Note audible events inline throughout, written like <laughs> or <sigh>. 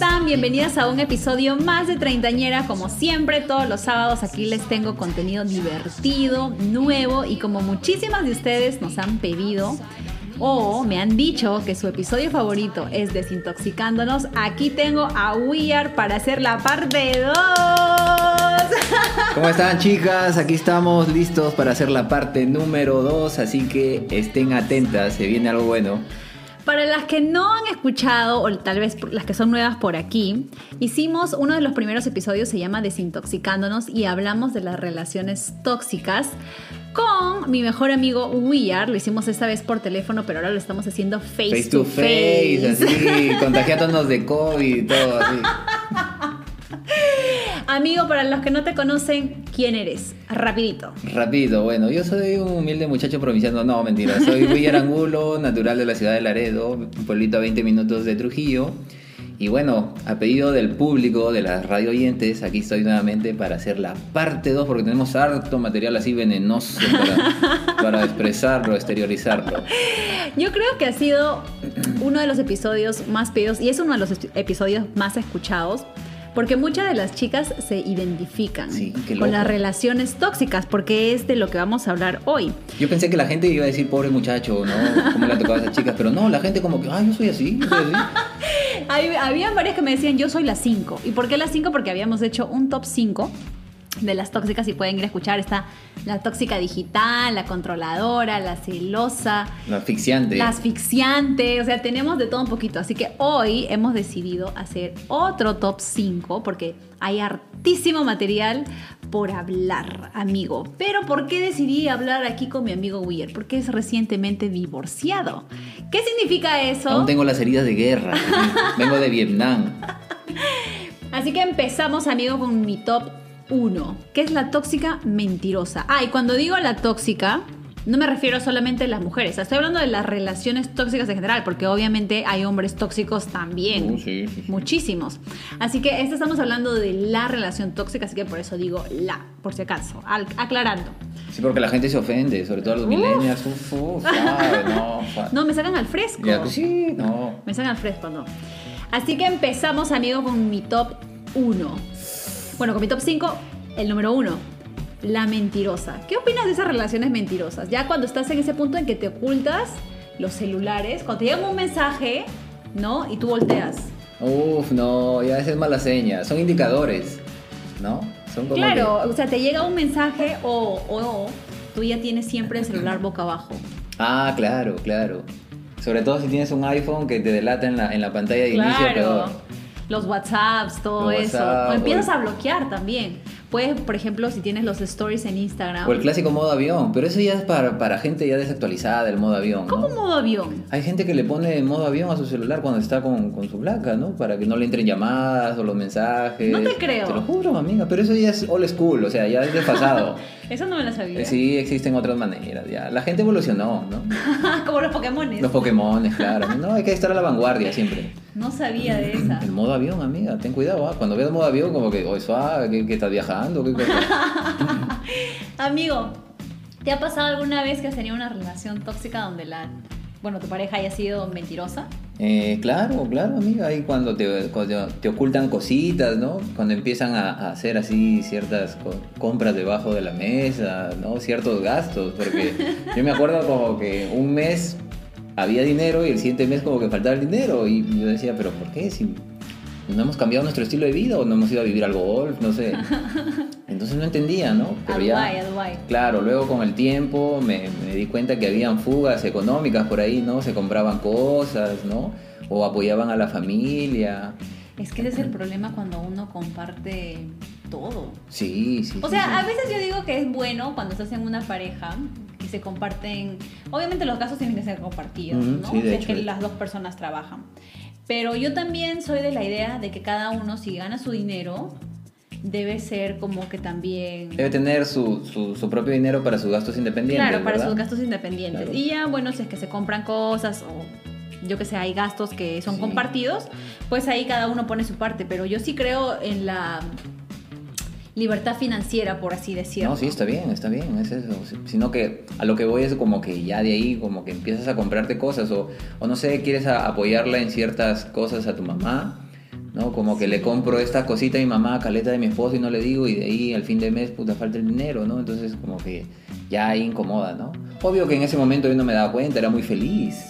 chicas, ¿cómo están? Bienvenidas a un episodio más de Treintañera. Como siempre, todos los sábados aquí les tengo contenido divertido, nuevo y como muchísimas de ustedes nos han pedido o me han dicho que su episodio favorito es Desintoxicándonos, aquí tengo a We para hacer la parte 2. <laughs> ¿Cómo están chicas? Aquí estamos listos para hacer la parte número 2, así que estén atentas, se viene algo bueno. Para las que no han escuchado, o tal vez las que son nuevas por aquí, hicimos uno de los primeros episodios, se llama Desintoxicándonos, y hablamos de las relaciones tóxicas con mi mejor amigo Weir. Lo hicimos esta vez por teléfono, pero ahora lo estamos haciendo face, face to face. así, <laughs> contagiándonos de COVID y todo así. <laughs> <laughs> Amigo, para los que no te conocen, ¿quién eres? Rapidito. Rapidito, bueno, yo soy un humilde muchacho provinciano, no, mentira, soy William Angulo, <laughs> natural de la ciudad de Laredo, un pueblito a 20 minutos de Trujillo. Y bueno, a pedido del público, de las radio oyentes, aquí estoy nuevamente para hacer la parte 2 porque tenemos harto material así venenoso para, <laughs> para expresarlo, exteriorizarlo. Yo creo que ha sido uno de los episodios más pedidos y es uno de los episodios más escuchados porque muchas de las chicas se identifican con las relaciones tóxicas, porque es de lo que vamos a hablar hoy. Yo pensé que la gente iba a decir, pobre muchacho, ¿no? ¿Cómo le ha tocado a esas chicas? Pero no, la gente como que, ay, yo soy así, yo soy así. <laughs> Había varias que me decían, yo soy la 5. ¿Y por qué la 5? Porque habíamos hecho un top 5 de las tóxicas y pueden ir a escuchar. Está la tóxica digital, la controladora, la celosa. La asfixiante. La asfixiante. O sea, tenemos de todo un poquito. Así que hoy hemos decidido hacer otro top 5 porque hay hartísimo material por hablar, amigo. Pero ¿por qué decidí hablar aquí con mi amigo Weir? Porque es recientemente divorciado. ¿Qué significa eso? Aún tengo las heridas de guerra. <laughs> Vengo de Vietnam. Así que empezamos, amigo, con mi top uno, que es la tóxica mentirosa. Ah, y cuando digo la tóxica, no me refiero solamente a las mujeres, estoy hablando de las relaciones tóxicas en general, porque obviamente hay hombres tóxicos también. Uh, sí, sí, Muchísimos. Así que esta estamos hablando de la relación tóxica, así que por eso digo la, por si acaso, aclarando. Sí, porque la gente se ofende, sobre todo los millennials. no, <laughs> no, me sacan al fresco. sí, no. Me sacan al fresco, no. Así que empezamos, amigo, con mi top 1. Bueno, con mi top 5, el número 1, la mentirosa. ¿Qué opinas de esas relaciones mentirosas? Ya cuando estás en ese punto en que te ocultas los celulares, cuando te llega un mensaje, ¿no? Y tú volteas. Uf, no, ya es mala seña. Son indicadores, ¿no? Son como claro, o sea, te llega un mensaje o, o, tú ya tienes siempre el celular boca abajo. Ah, claro, claro. Sobre todo si tienes un iPhone que te delata en la, en la pantalla de inicio, peor los WhatsApps, todo eso. o empiezas a bloquear también. Puedes, por ejemplo, si tienes los stories en Instagram. O el clásico modo avión, pero eso ya es para, para gente ya desactualizada el modo avión. ¿Cómo modo avión? Hay gente que le pone modo avión a su celular cuando está con, con, su placa, ¿no? Para que no le entren llamadas o los mensajes. No te creo. Te lo juro, amiga, pero eso ya es old school, o sea, ya es desfasado. <laughs> eso no me lo sabía. Sí, existen otras maneras, ya. La gente evolucionó, ¿no? <laughs> Como los Pokémones. Los Pokémones, claro. No, hay que estar a la vanguardia siempre. No sabía de esa. El modo avión, amiga, ten cuidado. ¿ah? Cuando veas modo avión, como que, oye, suave, que, que estás viajando. ¿qué, <laughs> Amigo, ¿te ha pasado alguna vez que has tenido una relación tóxica donde la, bueno, tu pareja haya sido mentirosa? Eh, claro, claro, amiga. Ahí cuando te, te ocultan cositas, ¿no? Cuando empiezan a, hacer así ciertas compras debajo de la mesa, ¿no? Ciertos gastos. Porque <laughs> yo me acuerdo como que un mes había dinero y el siguiente mes como que faltaba el dinero. Y yo decía, ¿pero por qué? Si no hemos cambiado nuestro estilo de vida o no hemos ido a vivir algo golf, no sé. <laughs> Entonces no entendía, ¿no? Pero. Claro, luego con el tiempo me, di cuenta que habían fugas económicas por ahí, ¿no? Se compraban cosas, ¿no? O apoyaban a la familia. Es que ese es el problema cuando uno comparte todo. Sí, sí. O sea, a veces yo digo que es bueno cuando estás en una pareja que se comparten. Obviamente los casos tienen que ser compartidos, ¿no? Sí, de hecho, que las dos personas trabajan. Pero yo también soy de la idea de que cada uno, si gana su dinero, debe ser como que también... Debe tener su, su, propio dinero para sus gastos independientes. Claro, para sus gastos independientes. Y ya, bueno, si es que se compran cosas o yo que sé, hay gastos que son compartidos, pues ahí cada uno pone su parte. Pero yo sí creo en la libertad financiera, por así decirlo. No, sí, está bien, está bien, es eso. Sino que a lo que voy es como que ya de ahí, como que empiezas a comprarte cosas o, o no sé, quieres apoyarla en ciertas cosas a tu mamá, ¿no? Como que le compro esta cosita a mi mamá, caleta de mi esposo y no le digo y de ahí al fin de mes, puta, falta el dinero, ¿no? Entonces como que ya ahí incomoda, ¿no? Obvio que en ese momento yo no me daba cuenta, era muy feliz.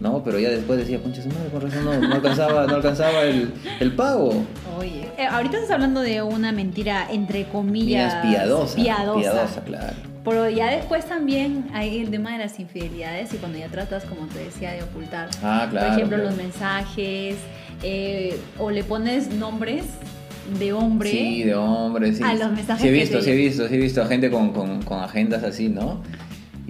¿No? Pero ya después decía, concha su madre, con razón no, no alcanzaba, no alcanzaba el, el pago. Oye, eh, ahorita estás hablando de una mentira, entre comillas, Miras piadosa. piadosa. Piadosa, claro. Pero ya después también hay el tema de las infidelidades y cuando ya tratas, como te decía, de ocultar. Ah, claro. Por ejemplo, claro. los mensajes eh, o le pones nombres de hombre. Sí, de hombres, sí. A los mensajes Sí he que visto, te- sí he visto, sí he visto a gente con, con, con agendas así, ¿no?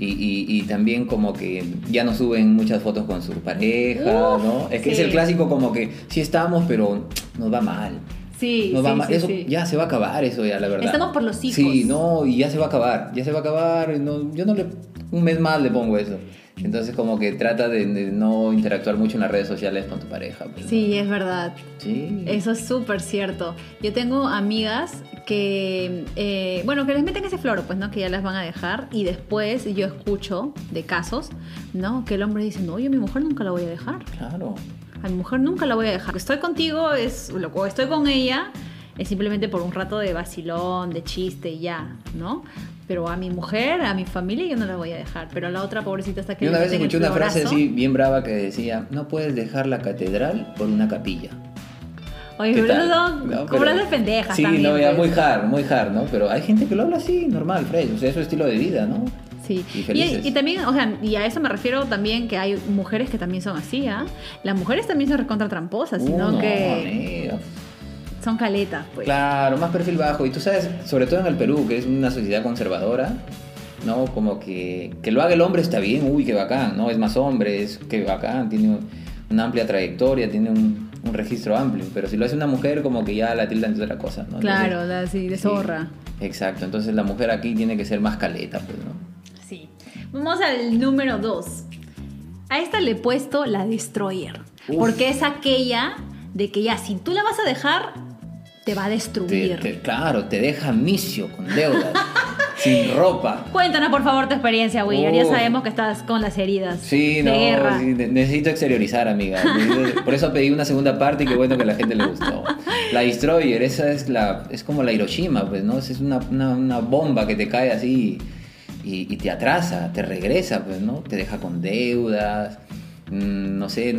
Y, y, y también como que ya no suben muchas fotos con su pareja, Uf, ¿no? Es que es el clásico como que sí estamos, pero nos va mal. Sí, Nos sí, sí, eso sí. ya se va a acabar eso ya, la verdad. Estamos por los hijos. Sí, no, y ya se va a acabar, ya se va a acabar. No, yo no le un mes más le pongo eso. Entonces como que trata de, de no interactuar mucho en las redes sociales con tu pareja. pues, ¿no? Sí, es verdad. Sí. Eso es súper cierto. Yo tengo amigas que, eh, bueno, que les meten ese floro, pues, ¿no? Que ya las van a dejar. Y después yo escucho de casos, ¿no? Que el hombre dice, no, yo a mi mujer nunca la voy a dejar. Claro. A mi mujer nunca la voy a dejar. Estoy contigo, es, o estoy con ella, es simplemente por un rato de vacilón, de chiste y ya, ¿no? Pero a mi mujer, a mi familia, yo no la voy a dejar. Pero a la otra pobrecita hasta que Yo una vez escuché una frase así bien brava que decía, no puedes dejar la catedral por una capilla. Oye, ¿Qué pero son No, pero- pendejas Sí, también. no, ya pues. muy hard, muy hard, ¿no? Pero hay gente que lo habla así, normal, fresh, o sea, es su estilo de vida, ¿no? Sí, Y y, y también, o sea, y a eso me refiero también que hay mujeres que también son así, ¿ah? Las mujeres también son recontra tramposas, sino Uh, que amiga. son caletas, pues. Claro, más perfil bajo. Y tú sabes, sobre todo en el Perú, que es una sociedad conservadora, ¿no? Como que, que lo haga el hombre está bien, uy, qué bacán, ¿no? Es más hombre, es que bacán, tiene una amplia trayectoria, tiene un, un registro amplio. Pero si lo hace una mujer, como que ya la tildan de otra cosa, ¿no? Entonces, Claro, la- así, de sí, zorra. exacto, entonces la mujer aquí tiene que ser más caleta, pues, ¿no? Vamos al número dos. A esta le he puesto la Destroyer. Uf. Porque es aquella de que ya, si tú la vas a dejar, te va a Te- destruir. te- claro, te deja misio con deudas, <laughs> sin ropa. Cuéntanos, por favor, tu experiencia, William. Ya Uf. sabemos que estás con las heridas Sí, de no, guerra. sí, ne- necesito exteriorizar, amiga. Necesito- Por eso pedí una segunda parte y qué bueno que a la gente le gustó. La Destroyer, esa es la es como la Hiroshima, pues, ¿no? Es una, una, una bomba que te cae así y, y te atrasa, te regresa, pues, ¿no? Te deja con deudas, mm, no sé,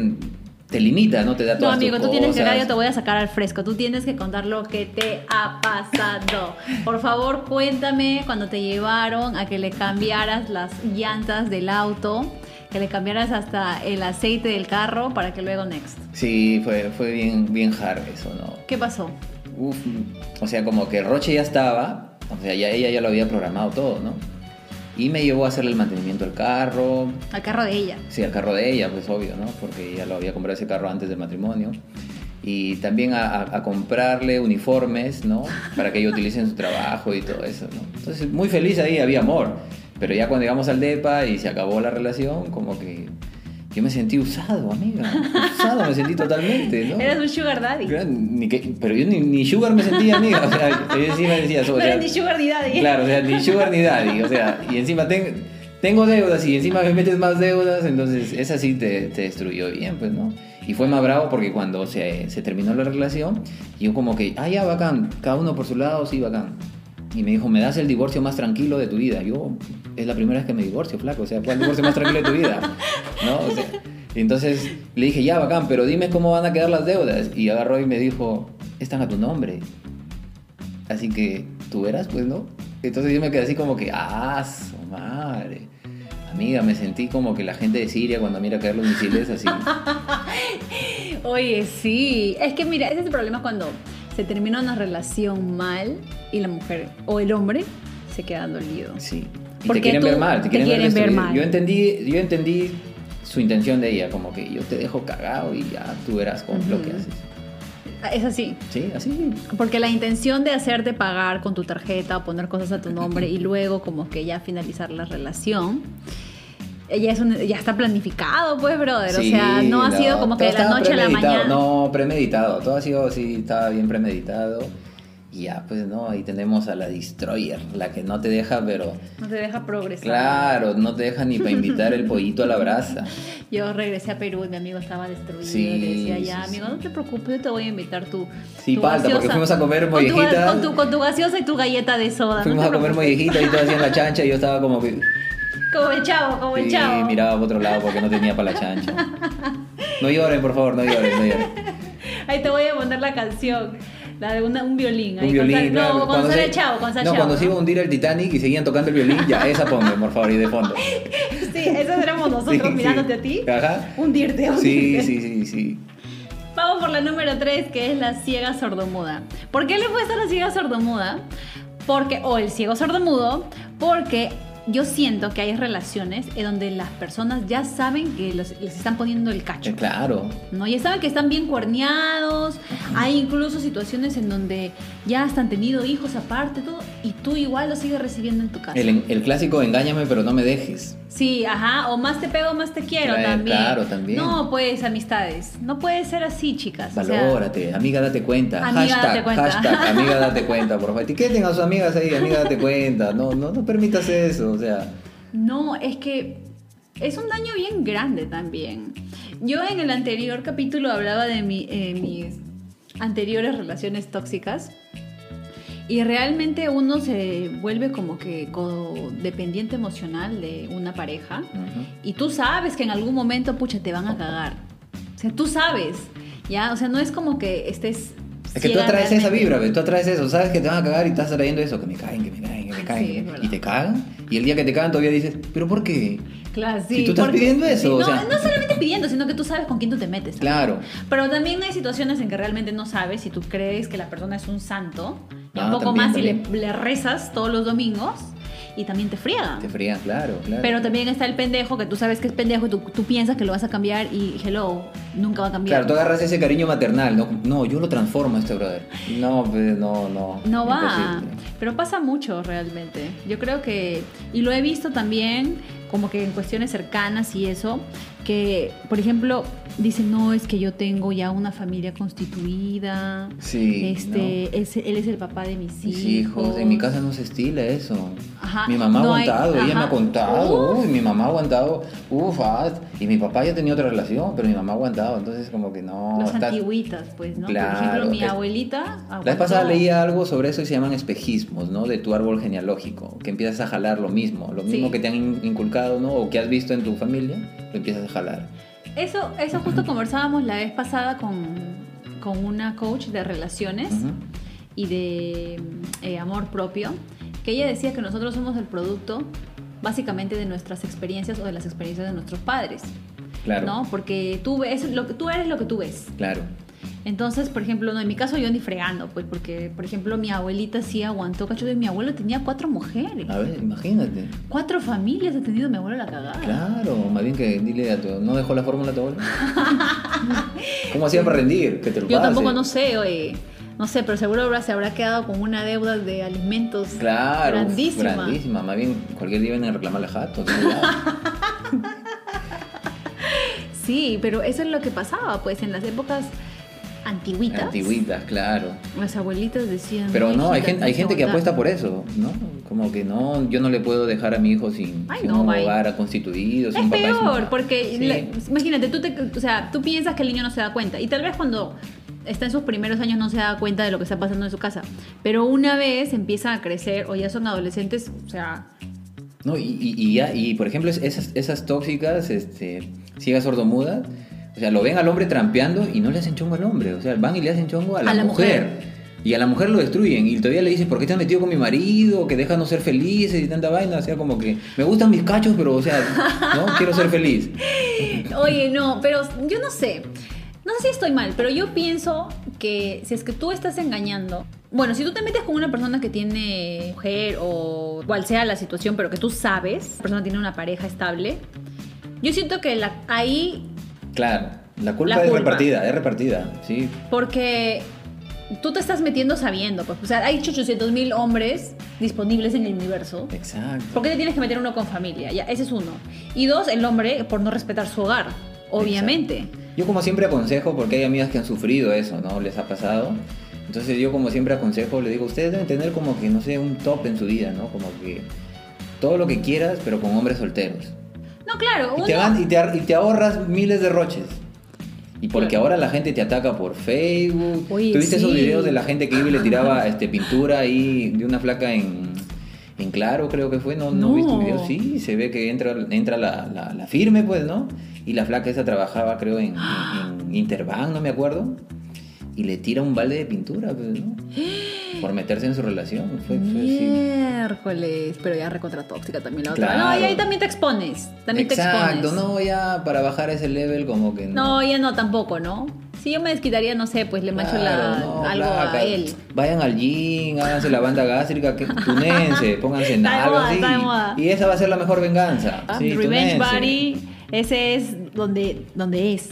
te limita, ¿no? Te da No, todas amigo, tus tú tienes que cosas. acá yo te voy a sacar al fresco. Tú tienes que contar lo que te ha pasado. Por favor, cuéntame cuando te llevaron a que le cambiaras las llantas del auto, que le cambiaras hasta el aceite del carro para que luego next. Sí, fue, fue bien, bien hard eso, ¿no? ¿Qué pasó? Uf, o sea, como que Roche ya estaba, o sea, ya ella ya lo había programado todo, ¿no? Y me llevó a hacerle el mantenimiento al carro, Al carro de ella. sí, al carro de ella, pues obvio, ¿no? Porque ella lo había comprado ese carro antes del matrimonio. Y también a, a- a comprarle uniformes, ¿no? Para que ella <laughs> utilice en su trabajo y todo eso, ¿no? Entonces, muy feliz ahí, había amor. Pero ya cuando llegamos al DEPA y se acabó la relación, como que yo me sentí usado, amiga. Usado me sentí totalmente, ¿no? Eres un sugar daddy. Claro, ni que- pero yo ni, ni sugar me sentía amiga, o sea, sí me decía o sea, ni sugar ni daddy. claro, o sea, ni sugar ni daddy, o sea, y encima ten- tengo deudas y encima me metes más deudas, entonces esa sí te, te destruyó bien, pues, ¿no? Y fue más bravo porque cuando se, se terminó la relación, yo como que, ah, ya, bacán, cada uno por su lado, sí, bacán. Y me dijo, me das el divorcio más tranquilo de tu vida. Yo, es la primera vez que me divorcio, flaco, o sea, ¿cuál divorcio más tranquilo de tu vida? <laughs> ¿No? Entonces le dije, ya, bacán, pero dime cómo van a quedar las deudas. Y agarró y me dijo, están a tu nombre. Así que tú verás, pues, ¿no? Entonces yo me quedé así como que, ¡ah, su madre! Amiga, me sentí como que la gente de Siria cuando mira caer los misiles así. <laughs> Oye, sí. Es que mira, ese es el problema cuando se termina una relación mal y la mujer o el hombre se queda dolido. Sí. Y Porque te quieren ver mal, te te quieren, ver mal. Yo entendí, yo entendí su intención de ella, como que yo te dejo cagado y ya tú verás con lo que haces. Es así. Sí, así. Porque la intención de hacerte pagar con tu tarjeta o poner cosas a tu nombre y luego como que ya finalizar la relación, ya, es un- ya está planificado, pues, brother. o Sí, sea, no ha no, sido como que de la noche a la mañana. No, premeditado. Todo ha sido así, estaba bien premeditado. Y ya, pues no, ahí tenemos a la Destroyer, la que no te deja, pero... No te deja progresar. Claro, no te deja ni para invitar el pollito a la brasa. <laughs> Yo regresé a Perú y mi amigo estaba destruido. Sí, le decía, ya, sí, amigo, sí. no te preocupes, yo te voy a invitar tu. Sí, tu falta, porque fuimos a comer Con tu- mollejita. Con tu, con tu gaseosa y tu galleta de soda. Fuimos a comer mollejita y todo hacían la <laughs> chancha y yo estaba como que... Como el chavo, como el Sí, chavo. miraba para otro lado porque no tenía para la chancha. No lloren, por favor, no lloren, no lloren. Ahí te voy a poner la canción. La de una- un violín. Un con violín, Sal- claro. No, cuando sale el chavo, cuando sale No, cuando se iba a hundir el Titanic y seguían tocando el violín, ya, esa ponme, por favor, y de fondo. <laughs> Sí, esos éramos nosotros Sí, sí. mirándote a ti. Ajá. Hundirte, Sí, hundirte. sí, sí, sí. Vamos por la número 3, que es la ciega sordomuda. ¿Por qué le he puesto la ciega sordomuda? Porque, o el ciego sordomudo, porque yo siento que hay relaciones en donde las personas ya saben que los- les están poniendo el cacho. Eh, Claro. ¿no? Ya saben que están bien cuerneados, hay incluso situaciones en donde ya hasta han tenido hijos aparte, todo, y tú igual lo sigues recibiendo en tu casa. El, el clásico engáñame pero no me dejes. Sí, ajá, o más te pego, más te quiero Claro, también. claro, también. No, pues, amistades, no puede ser así, chicas. o sea, Valórate, amiga date cuenta. Amiga, hashtag, date cuenta. hashtag, amiga date cuenta, por favor. <laughs> Etiqueten a sus amigas ahí, amiga date cuenta. No, no, no permitas eso, sea. No, es que es un daño bien grande también. Yo en el anterior capítulo hablaba de mi- eh, mis anteriores relaciones tóxicas y realmente uno se vuelve como que codependiente emocional de una pareja y tú sabes que en algún momento, pucha, te van a cagar. O sea, tú sabes, ¿ya? O sea, no es como que estés... Es que tú atraes esa realmente. vibra, ¿ves? tú atraes eso, sabes que te van a cagar y estás trayendo eso, que me caen, que me caen, que me Sí, caen. verdad. y te cagan, y el día que te cagan todavía dices, ¿pero por qué? Claro, sí. Si tú estás porque- pidiendo eso, sí, o no, sea- no solamente pidiendo, sino que tú sabes con quién tú te metes. Claro. Pero también hay situaciones en que realmente no sabes si tú crees que la persona es un santo. Y un Ah, poco también, más si le, le rezas todos los domingos y también te friegan. Te frían, claro, claro. Pero también está el pendejo que tú sabes que es pendejo y tú, tú piensas que lo vas a cambiar y hello, nunca va a cambiar. Claro, tú agarras ese cariño maternal, no, no, yo lo transformo a este brother. No, pues no, no. No va, imposible. pero pasa mucho realmente. Yo creo que, y lo he visto también como que en cuestiones cercanas y eso, que por ejemplo dicen, no, es que yo tengo ya una familia constituida, Sí, este, es- él es el papá de mis, Mis hijos, en mi casa no se estila eso. Ajá, Mi mamá ha no hay- aguantado, ella me ha contado, Uf. uy, mi mamá ha aguantado, uff, ah, y mi papá ya tenía otra relación, pero mi mamá ha aguantado, entonces como que no. Los estás- antiguitas, pues, ¿no? Claro, por ejemplo, mi abuelita. La vez pasada leía algo sobre eso y se llaman espejismos, ¿no? De tu árbol genealógico, que empiezas a jalar lo mismo, lo mismo Sí. que te han in- inculcado, ¿no? O que has visto en tu familia, lo empiezas a jalar. Eso, eso justo conversábamos la vez pasada con, con una coach de relaciones. Y de eh, amor propio, que ella decía que nosotros somos el producto básicamente de nuestras experiencias o de las experiencias de nuestros padres, Claro. ¿no? Porque tú ves lo que tú eres lo que tú ves. Claro. Entonces, por ejemplo, no, en mi caso yo ni fregando, pues porque, por ejemplo, mi abuelita sí aguantó, cacho, y mi abuelo tenía cuatro mujeres. A ver, imagínate. Cuatro familias ha tenido mi abuelo la cagada. Claro, más bien que dile a tu... ¿No dejó la fórmula a tu abuelo? <laughs> ¿Cómo hacía para rendir? Que te lo Yo pase. tampoco no sé, oye. No sé, pero seguro ahora se habrá quedado con una deuda de alimentos Claro, grandísima. grandísima. Más bien, cualquier día vienen a reclamarle jato. <laughs> Sí, pero eso es lo que pasaba, pues en las épocas antiguitas. Antigüitas, claro. Las abuelitas decían. Pero no, hay "Hijita, gente, hay gente que aguantar". apuesta por eso, ¿no? Como que no, yo no le puedo dejar a mi hijo sin, Ay, sin no, un hogar constituido, sin Es papá sin peor, porque Sí. imagínate, tú, te, o sea, tú piensas que el niño no se da cuenta y tal vez cuando está en sus primeros años no se da cuenta de lo que está pasando en su casa, pero una vez empiezan a crecer o ya son adolescentes, o sea, No, y, y, y ya, y por ejemplo, es- esas, esas tóxicas, este, ciegas sordomudas, o sea, lo ven al hombre trampeando y no le hacen chongo al hombre, o sea, van y le hacen chongo a la, A la mujer. mujer. Y a la mujer lo destruyen y todavía le dicen, ¿por qué te has metido con mi marido? Que déjanos ser felices y tanta vaina. O sea, como que me gustan mis cachos, pero, o sea, no quiero ser feliz. <laughs> Oye, no, pero yo no sé. No sé si estoy mal, pero yo pienso que si es que tú estás engañando. Bueno, si tú te metes con una persona que tiene mujer o cual sea la situación, pero que tú sabes, la persona tiene una pareja estable, yo siento que la, ahí, Claro, la culpa La es culpa. repartida, es repartida, sí. porque tú te estás metiendo sabiendo, pues, o sea, hay 800 mil hombres disponibles en el universo. Exacto. ¿Por qué te tienes que meter uno con familia? Ya, ese es uno. Y dos, el hombre por no respetar su hogar, obviamente. Yo como siempre aconsejo, porque hay amigas que han sufrido eso, ¿no? Les ha pasado. Entonces yo como siempre aconsejo, le digo, ustedes deben tener como que, no sé, un top en su vida, ¿no? Como que todo lo que quieras, pero con hombres solteros. No, claro, Y te, van- y te ar- y te ahorras miles de roches. Y porque ahora la gente te ataca por Facebook. Oye, ¿Tuviste esos videos de la gente que iba y le tiraba este, pintura ahí de una flaca en, en claro, creo que fue? ¿No, no. No. viste el video? Sí, se ve que entra, entra la, la- la firme, pues, ¿no? Y la flaca esa trabajaba, creo, en, en- en <gasps> Interbank, no me acuerdo. Y le tira un balde de pintura, pues, ¿no? <gasps> Por meterse en su relación. Fue. Miércoles, pero ya recontra tóxica también la otra. Claro. No, y ahí también te expones. También Exacto, te expones. no, ya para bajar ese level como que No, ya no tampoco, ¿no? Si yo me desquitaría, no sé, pues le macho la, no, algo flaca. a él. Vayan al gym, háganse la banda gástrica, que tunense, <laughs> pónganse en algo así. Y esa va a ser la mejor venganza. Ah, Sí, Revenge. Body, ese es donde, donde es.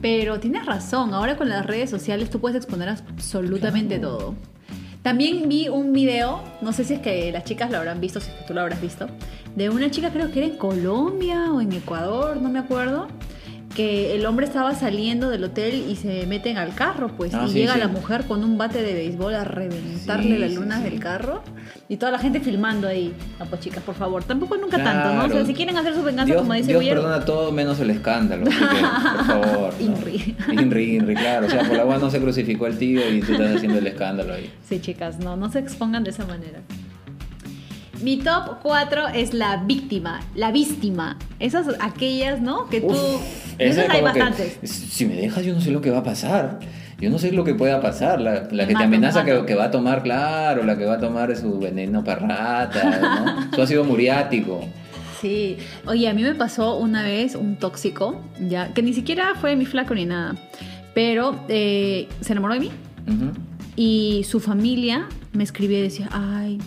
Pero tienes razón, ahora con las redes sociales tú puedes exponer absolutamente Claro. todo. También vi un video, no sé si es que las chicas lo habrán visto, si es que tú lo habrás visto, de una chica creo que era en Colombia o en Ecuador, no me acuerdo, que el hombre estaba saliendo del hotel y se meten al carro, pues, Ah, y sí, llega sí. la mujer con un bate de béisbol a reventarle Sí, las lunas del carro y toda la gente filmando ahí. No, pues chicas, por favor, tampoco nunca tanto, ¿no? O sea, si quieren hacer su venganza, Dios, como dice Dios Guillermo, perdona todo menos el escándalo. así que, por <laughs> favor. ¿no? Inri. Inri, Inri, claro. O sea, por la agua no se crucificó el tío y tú estás haciendo el escándalo ahí. Sí, chicas, no, no se expongan de esa manera. Mi top 4 es la víctima, la víctima. Esas aquellas, ¿no? Que tú... Uf, esas es hay que, bastantes. si me dejas, yo no sé lo que va a pasar. Yo no sé lo que pueda pasar. La, la que mato, te amenaza que, que va a tomar, claro, la que va a tomar su veneno para rata, ¿no? <laughs> Su ácido muriático. Sí. Oye, a mí me pasó una vez un tóxico, ya, que ni siquiera fue mi flaco ni nada, pero eh, se enamoró de mí Ujú. y su familia me escribía y decía, ay,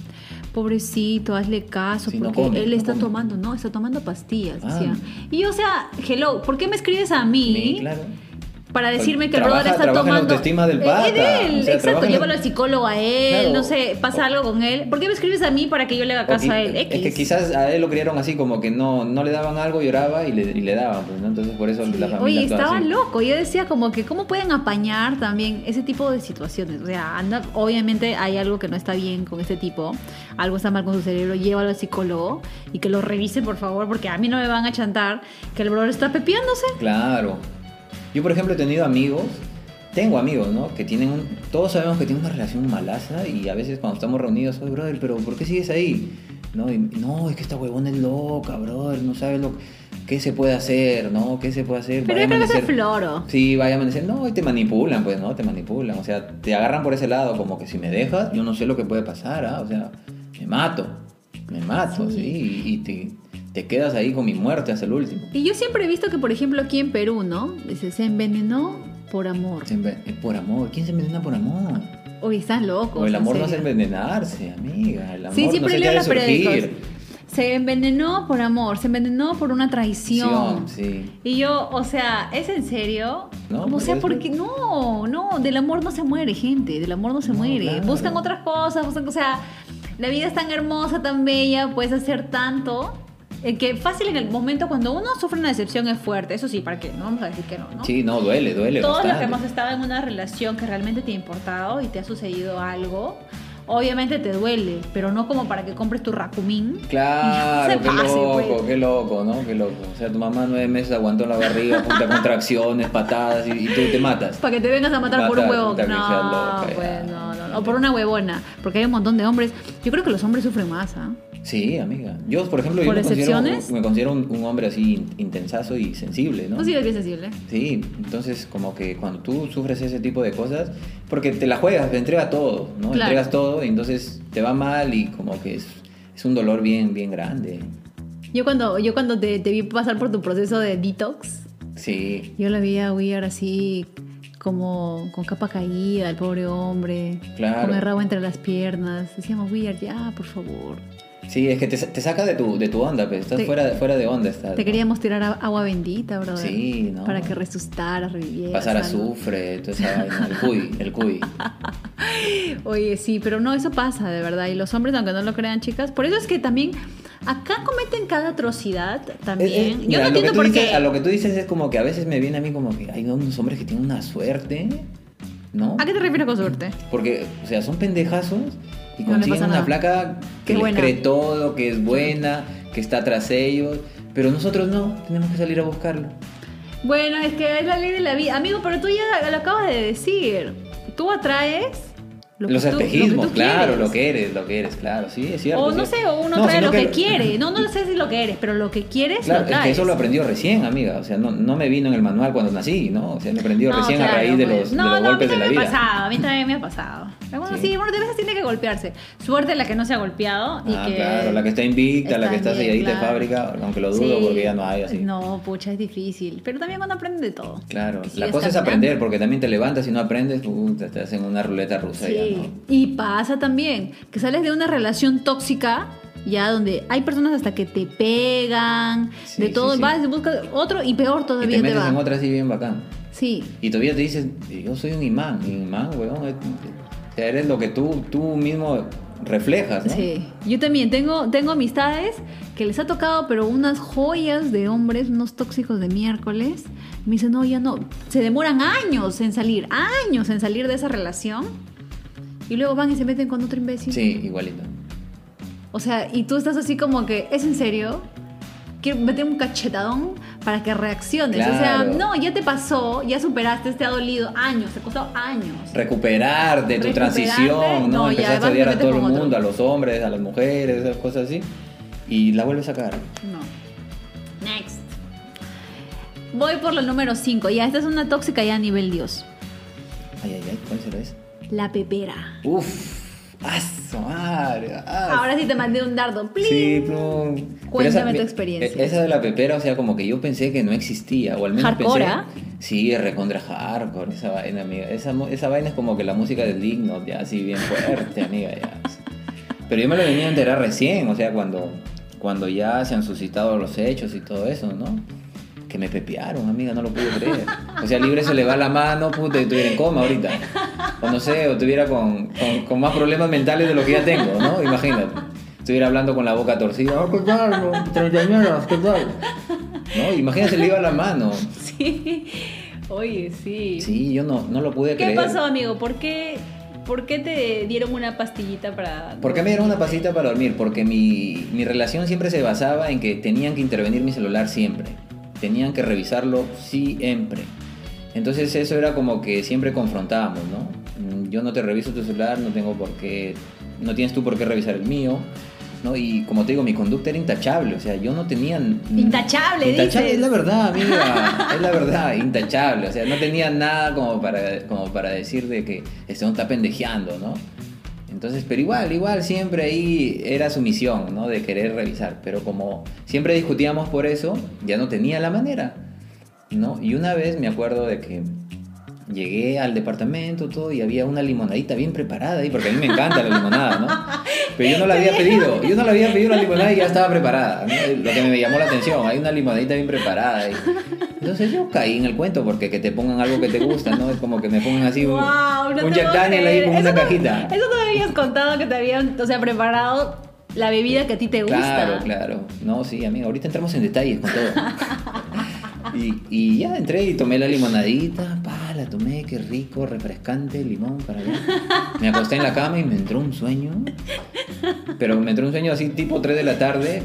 pobrecito, hazle caso, Sí, no porque come, él no está come". tomando, no, está tomando pastillas, Ah. decía. Y o sea, hello, ¿por qué me escribes a mí? Sí, claro. Para decirme que el brother está en la tomando. autoestima del Eh, pata, Es de él, o sea, exacto. en Llévalo al psicólogo a él, Claro. no sé, pasa O- algo con él. ¿Por qué me escribes a mí para que yo le haga caso O- a él? Es que quizás a él lo criaron así, como que no, no le daban algo, lloraba y le, y le daban, pues, ¿no? Entonces por eso la familia Oye, estaba así. loco. Yo decía como que cómo pueden apañar también ese tipo de situaciones. O sea, anda, obviamente hay algo que no está bien con este tipo. Algo está mal con su cerebro. Llévalo al psicólogo y que lo revisen, por favor, porque a mí no me van a chantar que el brother está pepeándose. Claro. Yo, por ejemplo, he tenido amigos, tengo amigos, ¿no? Que tienen un, todos sabemos que tienen una relación malaza y a veces cuando estamos reunidos, oye, brother, pero ¿por qué sigues ahí? No, y, no es que esta huevona es loca, brother, no sabes lo qué se puede hacer, ¿no? ¿Qué se puede hacer? Pero Vaya yo creo que es floro. Sí, vaya a amanecer. No, y te manipulan, pues, ¿no? Te manipulan. O sea, te agarran por ese lado, como que si me dejas, yo no sé lo que puede pasar, ¿ah? O sea, me mato. Me mato, sí. y, y te, te quedas ahí con mi muerte hasta el último. Y yo siempre he visto que, por ejemplo, aquí en Perú, ¿no? Dice, se envenenó por amor. Se enve- eh, Por amor. ¿Quién se envenena por amor? Oye, estás loco. O el amor no es envenenarse, amiga. El amor Sí, no siempre se te leo los periódicos. Se envenenó por amor, se envenenó por una traición. Sí. Y yo, o sea, ¿es en serio? No, o sea, es porque no, no, del amor no se muere, gente, del amor no se No, muere. claro. Buscan otras cosas, buscan, o sea, la vida es tan hermosa, tan bella, puedes hacer tanto. Eh, que fácil en el momento cuando uno sufre una decepción es fuerte, eso sí, ¿para qué? No vamos a decir que no, ¿no? Sí, no, duele, duele. Todos los que hemos estado en una relación que realmente te ha importado y te ha sucedido algo, obviamente te duele, pero no como para que compres tu racumín. <laughs> Claro, qué pase, loco, pues. qué loco, ¿no? Qué loco. O sea, tu mamá nueve meses aguantó la barriga, puta contracciones, patadas y, y tú te matas. Para que te vengas a matar por un huevón. No, loca, pues ya. no, no, no. O por una huevona. Porque hay un montón de hombres. Yo creo que los hombres sufren más, ¿ah? Sí, amiga. Yo, por ejemplo, yo ¿Por me considero, me considero un, un hombre así in- intensazo y sensible, ¿no? Tú sí eres bien sensible. Sí, entonces como que cuando tú sufres ese tipo de cosas, porque te la juegas, te entrega todo, ¿no? Claro. Entregas todo y entonces te va mal y como que es, es un dolor bien, bien grande. Yo cuando, yo cuando te, te vi pasar por tu proceso de detox, Sí, yo la vi a Weir así como con capa caída, el pobre hombre, Claro. con el rabo entre las piernas. Decíamos, Weir, ya, por favor. Sí, es que te, te saca de tu, de tu onda, pues estás Te- fuera, fuera de onda. Estás, Te ¿no? queríamos tirar agua bendita, brother. Sí, ¿no? Para que resucitaras, revivieras. Pasar algo. azufre, toda esa vaina, el cuy, el cuy. <laughs> Oye, sí, pero no, eso pasa, de verdad. Y los hombres, aunque no lo crean, chicas, por eso es que también acá cometen cada atrocidad también. Eh, eh, Yo mira, no entiendo por qué. A lo que tú dices es como que a veces me viene a mí como que hay unos hombres que tienen una suerte ¿no? ¿A qué te refieres con suerte? Porque, o sea, son pendejazos y No consiguen una nada. flaca Que que les cree todo, que es buena, que está tras ellos, pero nosotros no, tenemos que salir a buscarlo. Bueno, es que es la ley de la vida. Amigo, pero tú ya lo acabas de decir. Tú atraes lo que Los que espejismos, claro, quieres. lo que eres, lo que eres, claro, sí, es cierto. O es no sé, o uno No, trae lo que, quiere. <laughs> No, no sé si lo que eres, pero lo que quieres Claro, lo es traes. que eso lo aprendió recién, amiga. O sea, no, no me vino en el manual cuando nací, ¿no? O sea, lo aprendió No, recién a claro, raíz de pues. los, de no, los no, golpes a de mí la también me ha vida. pasado, a mí también me ha pasado. Pero bueno, Sí. sí, bueno, de veces tiene que golpearse. Suerte la que no se ha golpeado. Y Ah, que claro, la que está invicta, la que está bien, selladita de fábrica, aunque lo dudo Sí. porque ya no hay así. No, pucha, es difícil. Pero también cuando aprenden de todo. Claro, la cosa es aprender, porque también te levantas y no aprendes, puta, te hacen una ruleta rusa ya, Sí. ¿no? Y pasa también que sales de una relación tóxica, ya donde hay personas hasta que te pegan, Sí, de sí, todo, sí. vas y buscas otro y peor todavía te te, metes va. en otra así bien bacán. Sí. Y todavía te dices, yo soy un imán, y imán, weón. es- O sea, eres lo que tú, tú mismo reflejas, ¿no? Sí, yo también tengo, tengo amistades que les ha tocado, pero unas joyas de hombres, unos tóxicos de miércoles. Me dicen, no, ya no. Se demoran años en salir, años en salir de esa relación. Y luego van y se meten con otro imbécil. Sí, igualito. O sea, y tú estás así como que, ¿es en serio? Quiero meter un cachetadón para que reacciones. O sea, no, ya te pasó, ya superaste, te ha dolido años, te ha costado años. Recuperar de tu transición, ¿no? no, ya, Empezaste a odiar a todo el otro. mundo, a los hombres, a las mujeres, esas cosas así. Y la vuelves a sacar. No. Next. Voy por la número 5. Ya, esta es una tóxica ya a nivel Dios. Ay, ay, ay, ¿cuál será esa? La pepera. Uf, ¡Aso, madre! Ahora sí te mandé un dardo. ¡Plin! Sí, plum. Cuéntame esa- tu experiencia. e- Esa de la pepera, o sea, como que yo pensé que no existía, o al menos Hardcore, pensé... ¿ah? Sí, recontra hardcore, esa vaina, amiga. Esa, esa vaina es como que la música del digno, ya así bien fuerte, <laughs> amiga, ya. Pero yo me lo venía a enterar recién, o sea, cuando, cuando ya se han suscitado los hechos y todo eso, ¿no? Que me pepearon, amiga, no lo pude creer. O sea, libre se le va la mano, puta, y estuviera en coma ahorita. O no sé, o estuviera con, con, con más problemas mentales de lo que ya tengo, ¿no? Imagínate. Estuviera hablando con la boca torcida. "Ah, ¿Qué tal? Treintañeras, ¿qué tal? ¿No? Imagínate, le iba la mano. Sí. Oye, sí. Sí, yo no, no lo pude ¿Qué creer. pasó, amigo? ¿Por qué, ¿Por qué te dieron una pastillita para.? ¿Por qué me dieron una pasita para dormir? Porque mi, mi relación siempre se basaba en que tenían que intervenir mi celular siempre. Tenían que revisarlo siempre. Entonces eso era como que siempre confrontábamos, ¿no? Mm, Yo no te reviso tu celular, no tengo por qué, no tienes tú por qué revisar el mío, ¿no? Y como te digo, mi conducta era intachable, o sea, yo no tenía... Intachable, Intachable, dices. es la verdad, amiga, es la verdad, intachable, o sea, no tenía nada como para, como para decir de que este hombre está pendejeando, ¿no? Entonces, pero igual, igual, siempre ahí era su misión, ¿no? De querer revisar. Pero como siempre discutíamos por eso, ya no tenía la manera, ¿no? Y una vez me acuerdo de que llegué al departamento, todo, y había una limonadita bien preparada ahí, porque a mí me encanta la limonada, ¿no? <laughs> Pero yo no la había pedido, yo no la había pedido la limonada y ya estaba preparada, ¿no? Lo que me llamó la atención, hay una limonadita bien preparada. Entonces yo caí en el cuento, porque que te pongan algo que te gusta, ¿no? Es como que me pongan así un, Wow, no un Jack Daniel ahí creer. con Eso una no- cajita. Eso no me habías contado que te habían, o sea, preparado la bebida que a ti te gusta. Claro, claro. No, sí, amiga, ahorita entramos en detalles con todo. <laughs> Y, y ya entré y tomé la limonadita, la tomé, qué rico, refrescante, limón para allá. Me acosté en la cama y me entró un sueño. Pero me entró un sueño así tipo 3 de la tarde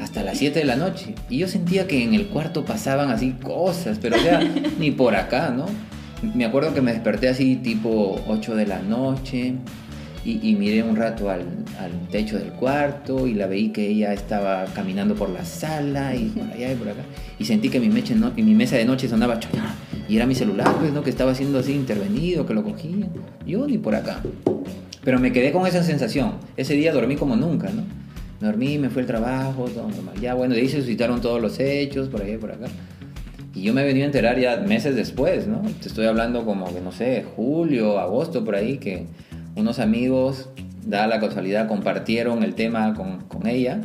hasta las 7 de la noche. Y yo sentía que en el cuarto pasaban así cosas, pero o sea, ni por acá, ¿no? Me acuerdo que me desperté así tipo 8 de la noche y, miré un rato al, techo del cuarto y la veí que ella estaba caminando por la sala y por allá y por acá. Y sentí que mi, mesa de noche sonaba choñá. Y era mi celular, pues, ¿no? Que estaba siendo así intervenido, que lo cogía. Yo ni por acá. Pero me quedé con esa sensación. Ese día dormí como nunca, ¿no? Dormí, me fue el trabajo, todo normal. Ya, bueno, de ahí se suscitaron todos los hechos, por y por acá. Y yo me he venido a enterar ya meses después, ¿no? Te estoy hablando como que, no sé, julio, agosto, por ahí, que unos amigos, dada la casualidad, compartieron el tema con, con ella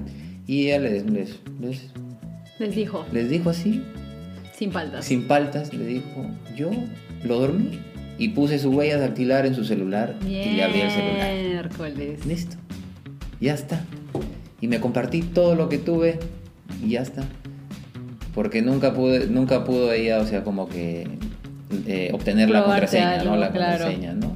y ella les, les, les, Les dijo, les dijo así, sin faltas. sin paltas, le dijo, yo lo dormí y puse su huella dactilar en su celular y le abrí el celular. Miércoles. Listo. Ya está. Y me compartí todo lo que tuve y ya está. Porque nunca pude, nunca pudo ella, o sea, como que eh, obtener la contraseña, algo, ¿no? La claro. contraseña, ¿no?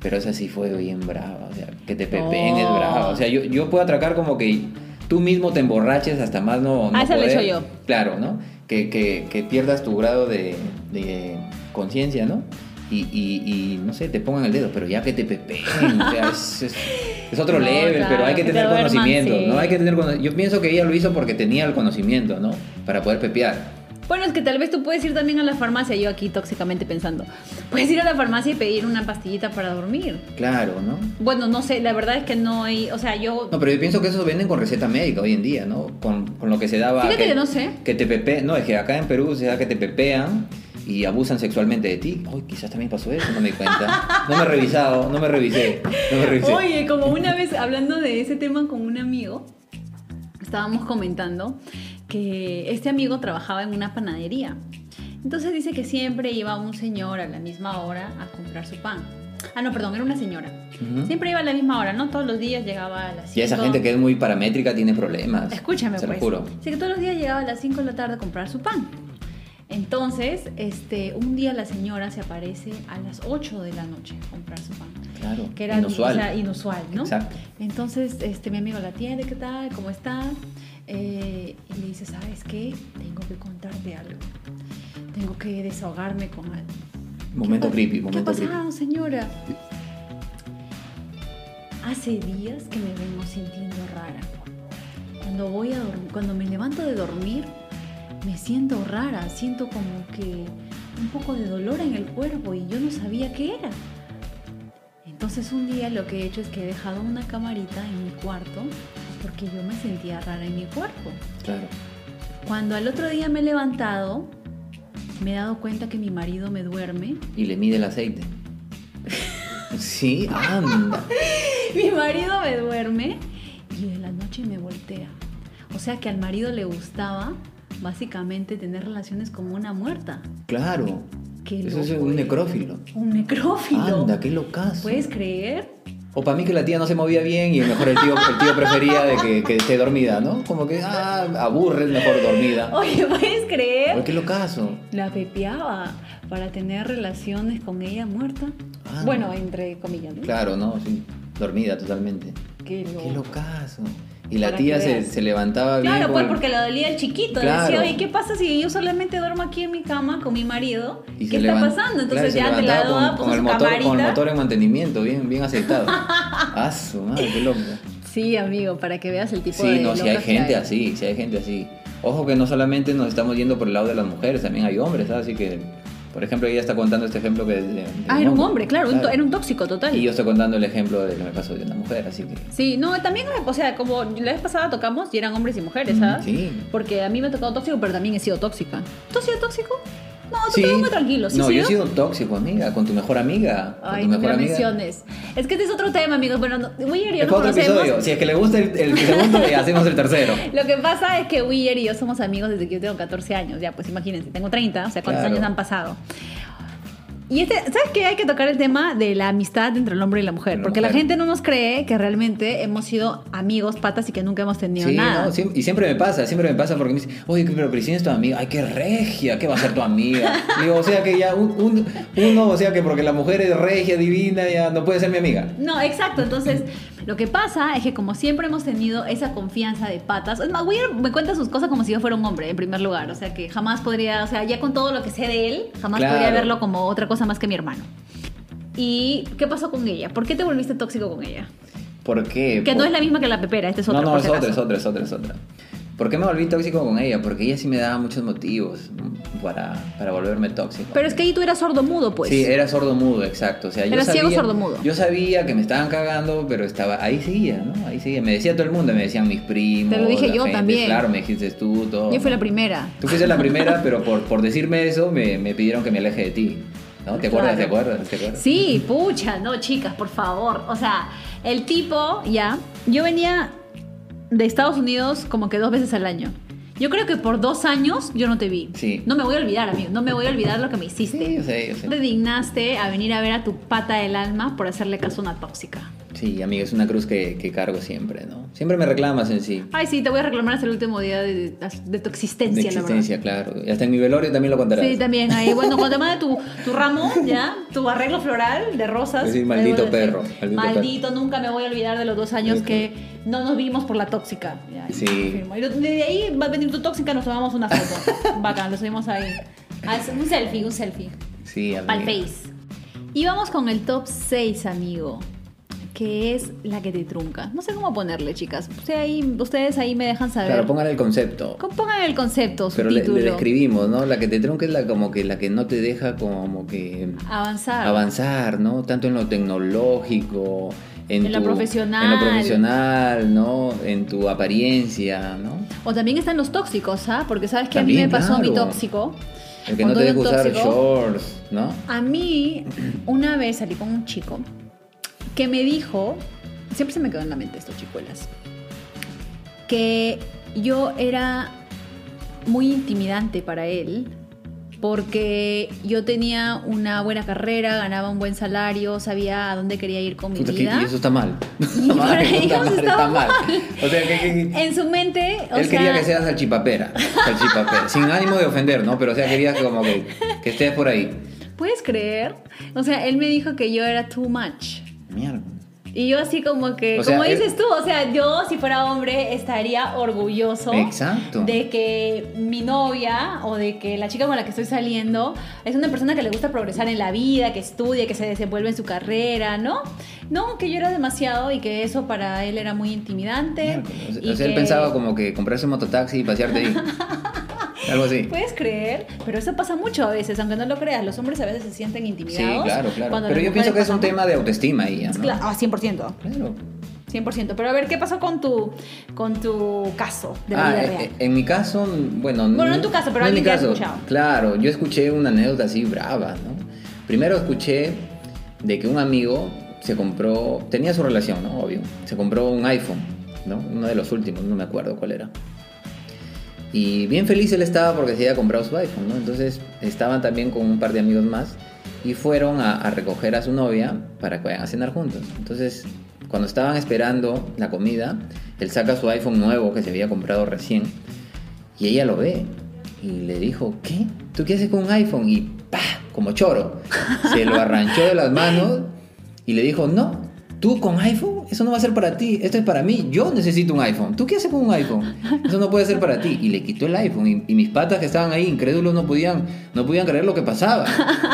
Pero esa sí fue bien brava, o sea, que te pepeen es Oh. brava. O sea, yo, yo puedo atracar como que tú mismo te emborraches hasta más no, no Ah, esa lo he poder. hecho yo. Claro, ¿no? Que, que, que pierdas tu grado de, de conciencia, ¿no? Y, y, y, no sé, te pongan el dedo, pero ya que te pepeen, o sea, <laughs> es, es- es otro No, level, claro, pero hay que que te tener conocimiento, sí. ¿no? Hay que tener Yo pienso que ella lo hizo porque tenía el conocimiento, ¿no? Para poder pepear. Bueno, es que tal vez tú puedes ir también a la farmacia, yo aquí tóxicamente pensando. Puedes ir a la farmacia y pedir una pastillita para dormir. Claro, ¿no? Bueno, no sé, la verdad es que no hay, o sea, yo... No, pero yo pienso que eso venden con receta médica hoy en día, ¿no? Con, con lo que se daba. Fíjate que no sé. Que te pepe, no, es que acá en Perú se da que te pepean y abusan sexualmente de ti. Uy, quizás también pasó eso, no me di cuenta. <laughs> No me he revisado, no me revisé, no me revisé. Oye, como una vez hablando de ese tema con un amigo, estábamos comentando que este amigo trabajaba en una panadería. Entonces dice que siempre iba un señor a la misma hora a comprar su pan. Ah, no, perdón, era una señora. Siempre iba a la misma hora, ¿no? Todos los días llegaba a las Y esa gente que es muy paramétrica tiene problemas. Escúchame, Se pues. lo juro. Dice que todos los días llegaba a las 5 de la tarde a comprar su pan. Entonces, este, un día la señora se aparece a las 8 de la noche a comprar su pan. Claro. Que era inusual. o sea, inusual, ¿no? Exacto. Entonces, este, mi amigo la atiende, ¿qué tal? ¿Cómo estás? Eh, y le dice, ¿sabes qué? Tengo que contarte algo. Tengo que desahogarme con algo. Momento ¿Qué creepy, ¿Qué momento ha creepy. pasado, señora? Hace días que me vengo sintiendo rara. Cuando voy a dormir, cuando me levanto de dormir, me siento rara, siento como que un poco de dolor en el cuerpo y yo no sabía qué era. Entonces un día lo que he hecho es que he dejado una camarita en mi cuarto porque yo me sentía rara en mi cuerpo. Claro. Cuando al otro día me he levantado, me he dado cuenta que mi marido me duerme. Y le mide el aceite. Sí, anda. <laughs> Mi marido me duerme y de la noche me voltea. O sea que al marido le gustaba básicamente tener relaciones con una muerta. Claro. Qué Eso es un necrófilo. Un necrófilo. Anda, qué locazo. ¿Puedes creer? O para mí que la tía no se movía bien y mejor el tío, el tío prefería de que, que esté dormida, ¿no? Como que, ah, aburre, mejor dormida. Oye, ¿puedes creer? Pero qué locazo. La pepeaba para tener relaciones con ella muerta. Ah, bueno, no. entre comillas, ¿no? Claro, ¿no? Sí, dormida totalmente. Qué loco. Qué locazo. Y la tía se, se levantaba bien. Claro, pues porque le dolía el chiquito. Claro. Decía, oye, ¿qué pasa si yo solamente duermo aquí en mi cama con mi marido? y ¿Qué está pasando? claro, Entonces se ya te la daba, con, puso con el su motor, camarita. con el motor en mantenimiento, bien, bien aceitado. <laughs> ah, su madre, qué loco. Sí, amigo, para que veas el tipo Sí, de no, si hay gente así, si hay gente así. Ojo que no solamente nos estamos yendo por el lado de las mujeres, también hay hombres, ¿sabes? Así que, por ejemplo, ella está contando este ejemplo que... de- de Ah, era un hombre, claro, un era un tóxico total. Y yo estoy contando el ejemplo de lo que me pasó de una mujer, así que... Sí, no, también, o sea, como la vez pasada tocamos y eran hombres y mujeres, ¿sabes? Sí. Porque a mí me ha tocado tóxico, pero también he sido tóxica. ¿Tú has sido tóxico? No, tú Sí. muy tranquilo, ¿sí no, yo he sido? tóxico, amiga, con tu mejor amiga. Con Ay, tu no me mejor lo amiga. menciones. Es que este es otro tema, amigos. Bueno, no, Weir y yo nos conocemos. episodio. Si es que le gusta el, el segundo, hacemos el tercero. <laughs> Lo que pasa es que Weir y yo somos amigos desde que yo tengo 14 años. Ya, pues imagínense, tengo 30, o sea, ¿cuántos Claro. años han pasado? Y este, ¿sabes qué? Hay que tocar el tema de la amistad entre el hombre y la mujer. La porque la gente no nos cree que realmente hemos sido amigos, patas y que nunca hemos tenido Sí, nada. no, y siempre me pasa, siempre me pasa porque me dice, oye, pero Cristina es tu amiga, ay, qué regia, ¿qué va a ser tu amiga? <laughs> Digo, o sea que ya un- un- uno, o sea que porque la mujer es regia, divina, ya no puede ser mi amiga. No, exacto. Entonces, lo que pasa es que como siempre hemos tenido esa confianza de patas, es más, Weir me cuenta sus cosas como si yo fuera un hombre, en primer lugar. O sea, que jamás podría, o sea, ya con todo lo que sé de él, jamás Claro. podría verlo como otra cosa más que mi hermano. ¿Y qué pasó con ella? ¿Por qué te volviste tóxico con ella? ¿Por qué? Que no Por- es la misma que la pepera, esta es otra. No, no, es otra, es otra, es otra, es otra. ¿Por qué me volví tóxico con ella? Porque ella sí me daba muchos motivos para, para volverme tóxico. Pero es que ahí tú eras sordo mudo, pues. Sí, era sordo mudo, exacto. O sea, yo Era ciego sabía, sordomudo. Yo sabía que me estaban cagando, pero estaba ahí seguía, ¿no? Ahí seguía. Me decía todo el mundo, me decían mis primos. Te lo dije yo gente. también. Claro, me dijiste tú, todo. Yo fui la ¿no? primera. Tú fuiste la primera, pero por, por decirme eso me, me pidieron que me aleje de ti. ¿No? ¿Te acuerdas? ¿Te Claro. acuerdas? ¿Te acuerdas? Sí, pucha, no, chicas, por favor. O sea, el tipo, ya, yo venía de Estados Unidos como que dos veces al año. Yo creo que por dos años yo no te vi. Sí. No me voy a olvidar, amigo. No me voy a olvidar lo que me hiciste. Sí, yo sé, yo sé. Te dignaste a venir a ver a tu pata del alma por hacerle caso a una tóxica. Sí, amiga, es una cruz que, que cargo siempre, ¿no? Siempre me reclamas en sí. Ay, sí, te voy a reclamar hasta el último día de, de tu existencia, De existencia, claro. Y hasta en mi velorio también lo contarás. Sí, también. Ahí, bueno, cuando te tu, tu ramo, ya, tu arreglo floral de rosas. Sí, maldito perro, maldito Maldito, nunca me voy a olvidar de los dos años Sí. que no nos vimos por la tóxica. Ya, Sí. Y de ahí va a venir tu tóxica, nos tomamos una foto. <laughs> Bacán, lo subimos ahí. Ah, Un selfie, un selfie. Sí, amiga. face. Y vamos con el top 6, amigo. Que es la que te trunca. No sé cómo ponerle, chicas. O sea, ahí, ustedes ahí me dejan saber. Claro, pongan el concepto. Pongan el concepto, su Pero le, título. le describimos, ¿no? La que te trunca es la como que la que no te deja como que Avanzar. avanzar, ¿no? Tanto en lo tecnológico, en, En lo profesional. en lo profesional, ¿no? En tu apariencia, ¿no? O también están los tóxicos, ¿ah? Porque sabes que a mí me pasó mi claro. tóxico. El que no te deja usar shorts, ¿no? A mí, una vez salí con un chico que me dijo, siempre se me quedó en la mente esto, chicuelas, que yo era muy intimidante para él porque yo tenía una buena carrera, ganaba un buen salario, sabía a dónde quería ir con mi Puta, vida. y eso está mal. Y <laughs> Está mal, para puta ellos madre, estaba está mal. mal. O sea, que, que- En su mente, o él sea, quería que seas salchipapera, salchipapera, sin ánimo de ofender, ¿no? Pero o sea, quería como que, que estés por ahí. ¿puedes creer? O sea, él me dijo que yo era too much. Mierda. Y yo así como que, O sea, como él- dices tú, o sea, yo si fuera hombre estaría orgulloso Exacto. de que mi novia o de que la chica con la que estoy saliendo es una persona que le gusta progresar en la vida, que estudia, que se desenvuelve en su carrera, ¿no? No, que yo era demasiado y que eso para él era muy intimidante. Y O sea, él que- pensaba como que comprarse un mototaxi y pasearte ahí. <laughs> Algo así. ¿Puedes creer? Pero eso pasa mucho a veces, aunque no lo creas. Los hombres a veces se sienten Sí, intimidados. claro, claro. cuando Pero yo pienso que es un tema de autoestima ahí, ¿no? Claro, ah, 100%. Claro. 100%. Pero a ver, ¿qué pasó con tu, con tu caso de la Ah, vida eh, real? eh, en mi caso, bueno... Bueno, no en tu caso, pero no en mi caso. escuchado. Claro, yo escuché una anécdota así brava, ¿no? Primero escuché de que un amigo se compró, tenía su relación, ¿no? Obvio. Se compró un iPhone, ¿no? Uno de los últimos, no me acuerdo cuál era. Y bien feliz él estaba porque se había comprado su iPhone, ¿no? Entonces estaban también con un par de amigos más y fueron a, a recoger a su novia para que vayan a cenar juntos. Entonces, cuando estaban esperando la comida, él saca su iPhone nuevo que se había comprado recién y ella lo ve y le dijo, ¿qué? ¿Tú qué haces con un iPhone? Y ¡pa! Como choro. Se lo arranchó de las manos y le dijo, no, tú con iPhone, eso no va a ser para ti, esto es para mí, yo necesito un iPhone. ¿Tú qué haces con un iPhone? Eso no puede ser para ti. Y le quitó el iPhone y, y mis patas que estaban ahí, incrédulos, no podían, no podían creer lo que pasaba.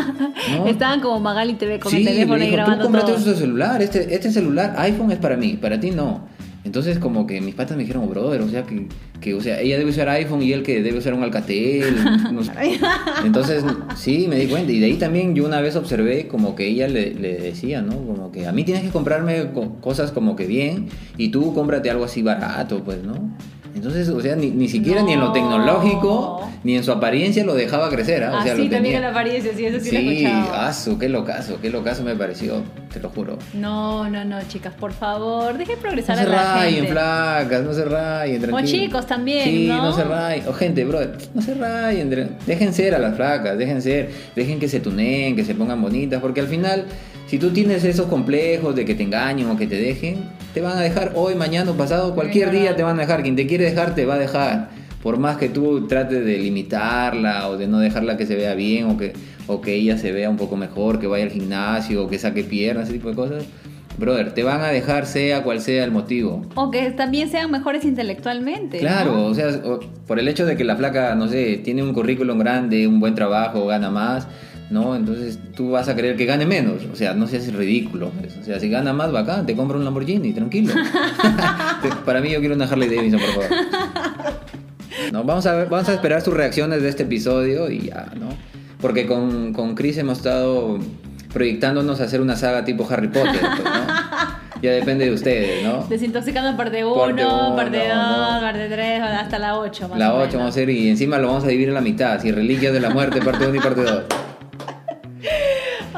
<laughs> ¿no? Estaban como Magali TV con Sí, el teléfono le y dijo, tú grabando cómprate todo. su celular, este, este celular, iPhone es para mí, para ti no. Entonces como que mis patas me dijeron, brother, o sea que, que o sea, ella debe usar iPhone y él que debe usar un Alcatel. <laughs> no sé. Entonces, sí, me di cuenta. Y de ahí también yo una vez observé como que ella le, le decía, ¿no? Como que a mí tienes que comprarme co- cosas como que bien y tú cómprate algo así barato, pues, ¿no? Entonces, o sea, ni, ni siquiera ni en lo No. tecnológico, ni en su apariencia lo dejaba crecer, ¿ah? O Ah, sea, sí, lo también tenía. en la apariencia, sí, eso sí, lo Sí, escuchado. asu, qué locazo, qué locazo me pareció, te lo juro. No, no, no, chicas, por favor, dejen No progresar se a la rayen, gente. flacas, no se rayen, tranquilo. chicos también, Sí, ¿no? no se rayen. O gente, bro, no se rayen. Dejen ser a las flacas, dejen ser. Dejen que se tuneen, que se pongan bonitas. Porque al final, si tú tienes esos complejos de que te engañen o que te dejen, te van a dejar hoy, mañana pasado, cualquier día te van a dejar. Quien te quiere dejar, te va a dejar. Por más que tú trates de limitarla o de no dejarla que se vea bien o que, o que ella se vea un poco mejor, que vaya al gimnasio o que saque piernas, ese tipo de cosas. Brother, te van a dejar sea cual sea el motivo. O que también sean mejores intelectualmente. ¿no? Claro, o sea, por el hecho de que la flaca, no sé, tiene un currículum grande, un buen trabajo, gana más, ¿no? Entonces tú vas a creer que gane menos. O sea, no seas ridículo. pues. O sea, si gana más, bacán, te compra un Lamborghini, tranquilo. <laughs> <laughs> Para mí yo quiero una Harley Davidson, por favor. No, vamos a ver, vamos a esperar sus reacciones de este episodio y ya, ¿no? Porque con, con Chris hemos estado proyectándonos a hacer una saga tipo Harry Potter, pues, ¿no? <laughs> Ya depende de ustedes, ¿no? Desintoxicando parte 1, Parte uno, parte 2, no. parte 3, hasta la 8. Más La o 8 menos. vamos a hacer y encima lo vamos a dividir en la mitad, así Reliquias de la Muerte, parte 1 y parte 2.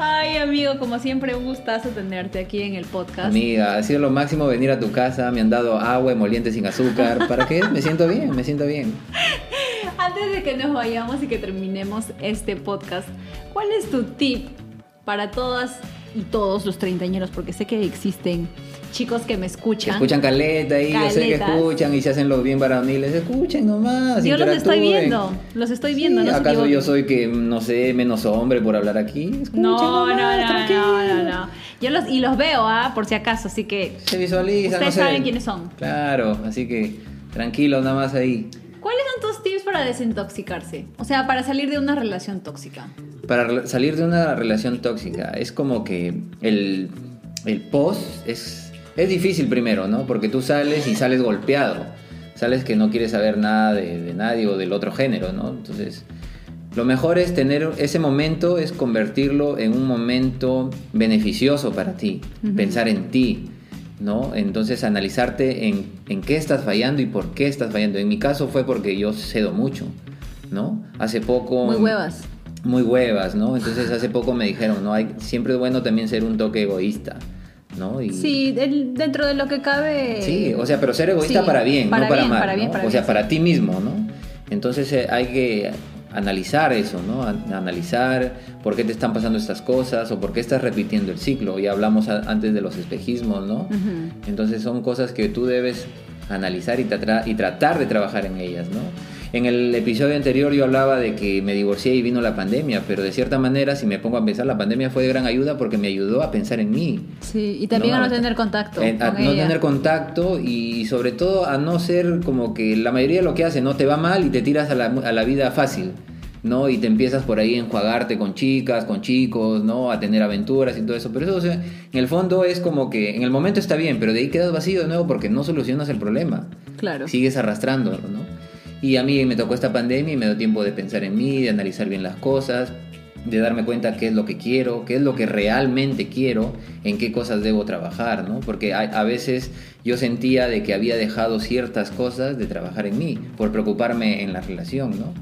Ay, amigo, como siempre, un gustazo tenerte aquí en el podcast. Amiga, ha sido lo máximo venir a tu casa, me han dado agua, emoliente sin azúcar. ¿Para qué? Me siento bien, me siento bien. <laughs> Antes de que nos vayamos y que terminemos este podcast, ¿cuál es tu tip para todas y todos los treintañeros, porque sé que existen chicos que me escuchan. Escuchan caleta y yo sé que Caletas. escuchan y se hacen los bien varoniles. Escuchen nomás. Yo los estoy viendo, los estoy viendo. Sí, no ¿Acaso yo soy que, no sé, menos hombre por hablar aquí? Escuchen No, no, nomás, no, no, no, no. Yo los, y los veo, ¿ah? Por si acaso, así que... Se visualiza, Ustedes no sé. saben quiénes son. Claro, así que tranquilo nada más ahí. ¿Cuáles son tus tips para desintoxicarse? O sea, para salir de una relación tóxica. Para salir de una relación tóxica, es como que el, el post es, es difícil primero, ¿no? Porque tú sales y sales golpeado. Sales que no quieres saber nada de, de nadie o del otro género, ¿no? Entonces, lo mejor es tener ese momento, es convertirlo en un momento beneficioso para ti, pensar en ti, ¿no? Entonces, analizarte en, en qué estás fallando y por qué estás fallando. En mi caso fue porque yo cedo mucho, ¿no? Hace poco... Muy huevas. muy huevas, ¿no? Entonces hace poco me dijeron, ¿no? Hay, siempre es bueno también ser un toque egoísta, ¿no? Y, Sí, el- dentro de lo que cabe... Sí, o sea, pero ser egoísta Sí, para bien, para no para mal, para bien, ¿no? para o sea, bien, para sí. ti mismo, ¿no? Entonces eh, hay que analizar eso, ¿no? An- analizar por qué te están pasando estas cosas o por qué estás repitiendo el ciclo. Ya hablamos antes de los espejismos, ¿no? Entonces son cosas que tú debes analizar y, tra- y tratar de trabajar en ellas, ¿no? En el episodio anterior yo hablaba de que me divorcié y vino la pandemia, pero de cierta manera, si me pongo a pensar, la pandemia fue de gran ayuda porque me ayudó a pensar en mí. Sí, y también No, a no tener contacto a con no ella. tener contacto y sobre todo a no ser como que la mayoría de lo que hace, ¿no? Te va mal y te tiras a la, a la vida fácil, ¿no? Y te empiezas por ahí a enjuagarte con chicas, con chicos, ¿no? A tener aventuras y todo eso. Pero eso, o sea, en el fondo es como que en el momento está bien, pero de ahí quedas vacío de nuevo porque no solucionas el problema. Claro. Sigues arrastrándolo, ¿no? Y a mí me tocó esta pandemia y me dio tiempo de pensar en mí, de analizar bien las cosas, de darme cuenta qué es lo que quiero, qué es lo que realmente quiero, en qué cosas debo trabajar, ¿no? Porque a, a veces yo sentía de que había dejado ciertas cosas de trabajar en mí por preocuparme en la relación, ¿no?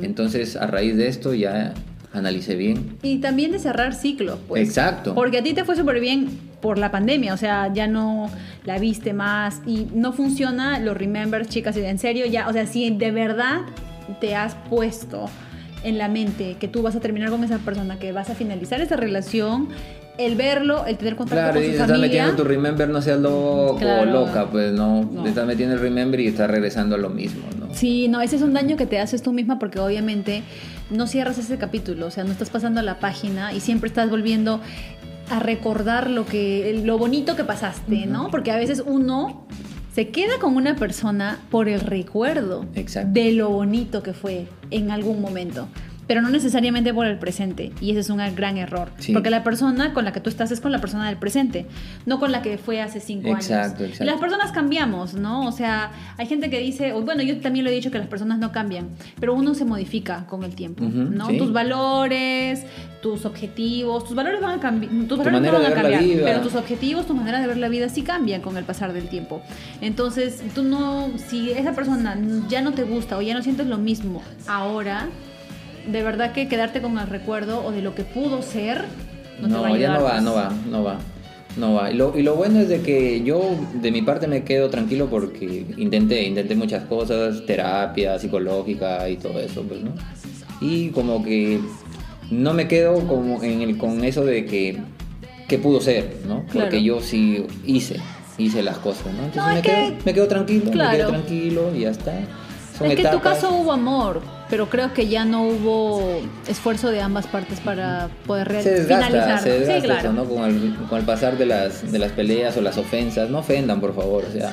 Entonces, a raíz de esto ya analicé bien. Y también de cerrar ciclos, pues. Exacto. Porque a ti te fue súper bien por la pandemia, o sea, ya no la viste más y no funciona los remembers, chicas, y en serio, ya, o sea, si de verdad te has puesto en la mente que tú vas a terminar con esa persona, que vas a finalizar esa relación, el verlo, el tener contacto Claro, con y su te estás familia. metiendo tu remember, no seas loco Claro. o loca, pues no, No. te estás metiendo el remember y estás regresando a lo mismo, ¿no? Sí, no, ese es un daño que te haces tú misma porque obviamente no cierras ese capítulo, o sea, no estás pasando a la página y siempre estás volviendo a recordar lo que lo bonito que pasaste, ¿no? Porque a veces uno se queda con una persona por el recuerdo Exacto. de lo bonito que fue en algún momento. Pero no necesariamente por el presente. Y ese es un gran error. Sí. Porque la persona con la que tú estás es con la persona del presente, no con la que fue hace cinco Exacto, años. exacto. Y las personas cambiamos, ¿no? O sea, hay gente que dice, bueno, yo también lo he dicho que las personas no cambian, pero uno se modifica con el tiempo, Ujú, ¿no? sí. Tus valores, tus objetivos, tus valores van a cambiar, tus valores manera no van a cambiar, pero tus objetivos, tu manera de ver la vida sí cambian con el pasar del tiempo. Entonces, tú no, si esa persona ya no te gusta o ya no sientes lo mismo ahora, de verdad que quedarte con el recuerdo o de lo que pudo ser, no, te va a No, ya ayudar, no va, pues. no va, no va. No va. Y lo, y lo bueno es de que yo, de mi parte, me quedo tranquilo porque intenté, intenté muchas cosas, terapia psicológica y todo eso, pues, ¿no? Y como que no me quedo como en el, con eso de que, ¿qué pudo ser, no? Porque yo sí hice, hice las cosas, ¿no? Entonces No, me, quedo, que- me quedo tranquilo, me quedo tranquilo y ya está. Son es que en tu caso hubo amor, pero creo que ya no hubo esfuerzo de ambas partes para poder se desgasta, finalizar. se desgasta sí, claro. eso, ¿no? Con el, con el pasar de las, de las peleas o las ofensas, no ofendan, por favor, o sea,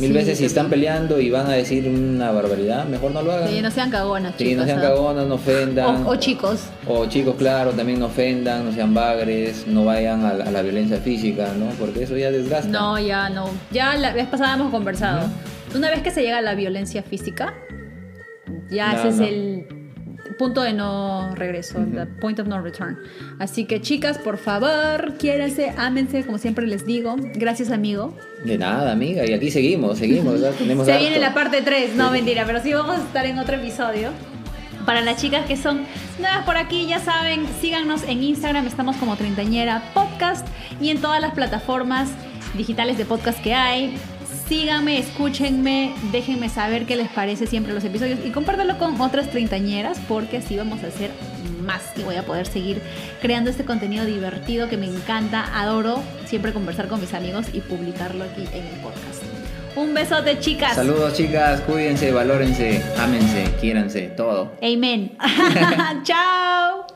mil Sí, veces si están peleando y van a decir una barbaridad, mejor no lo hagan. Sí, no sean cagonas, Sí, chicos. no sean ¿ah? cagonas, no ofendan. O, o chicos. O chicos, claro, también no ofendan, no sean bagres, no vayan a, a la violencia física, ¿no? Porque eso ya desgasta. No, ya no. Ya la vez pasada hemos conversado. Una vez que se llega a la violencia física, ya No, ese es el punto de no regreso, the point of no return. Así que chicas, por favor, quiéranse, ámense, como siempre les digo. Gracias, amigo. De nada, amiga, y aquí seguimos, seguimos. Tenemos <laughs> Se harto. viene la parte 3, no mentira, pero sí vamos a estar en otro episodio. Para las chicas que son nuevas por aquí, ya saben, síganos en Instagram, estamos como Treintañera Podcast y en todas las plataformas digitales de podcast que hay. Síganme, escúchenme, déjenme saber qué les parece siempre los episodios y compártelo con otras treintañeras porque así vamos a hacer más y voy a poder seguir creando este contenido divertido que me encanta, adoro siempre conversar con mis amigos y publicarlo aquí en el podcast. Un besote, chicas. Saludos, chicas. Cuídense, valórense, ámense, quiéranse, todo. Amen. <laughs> Chao.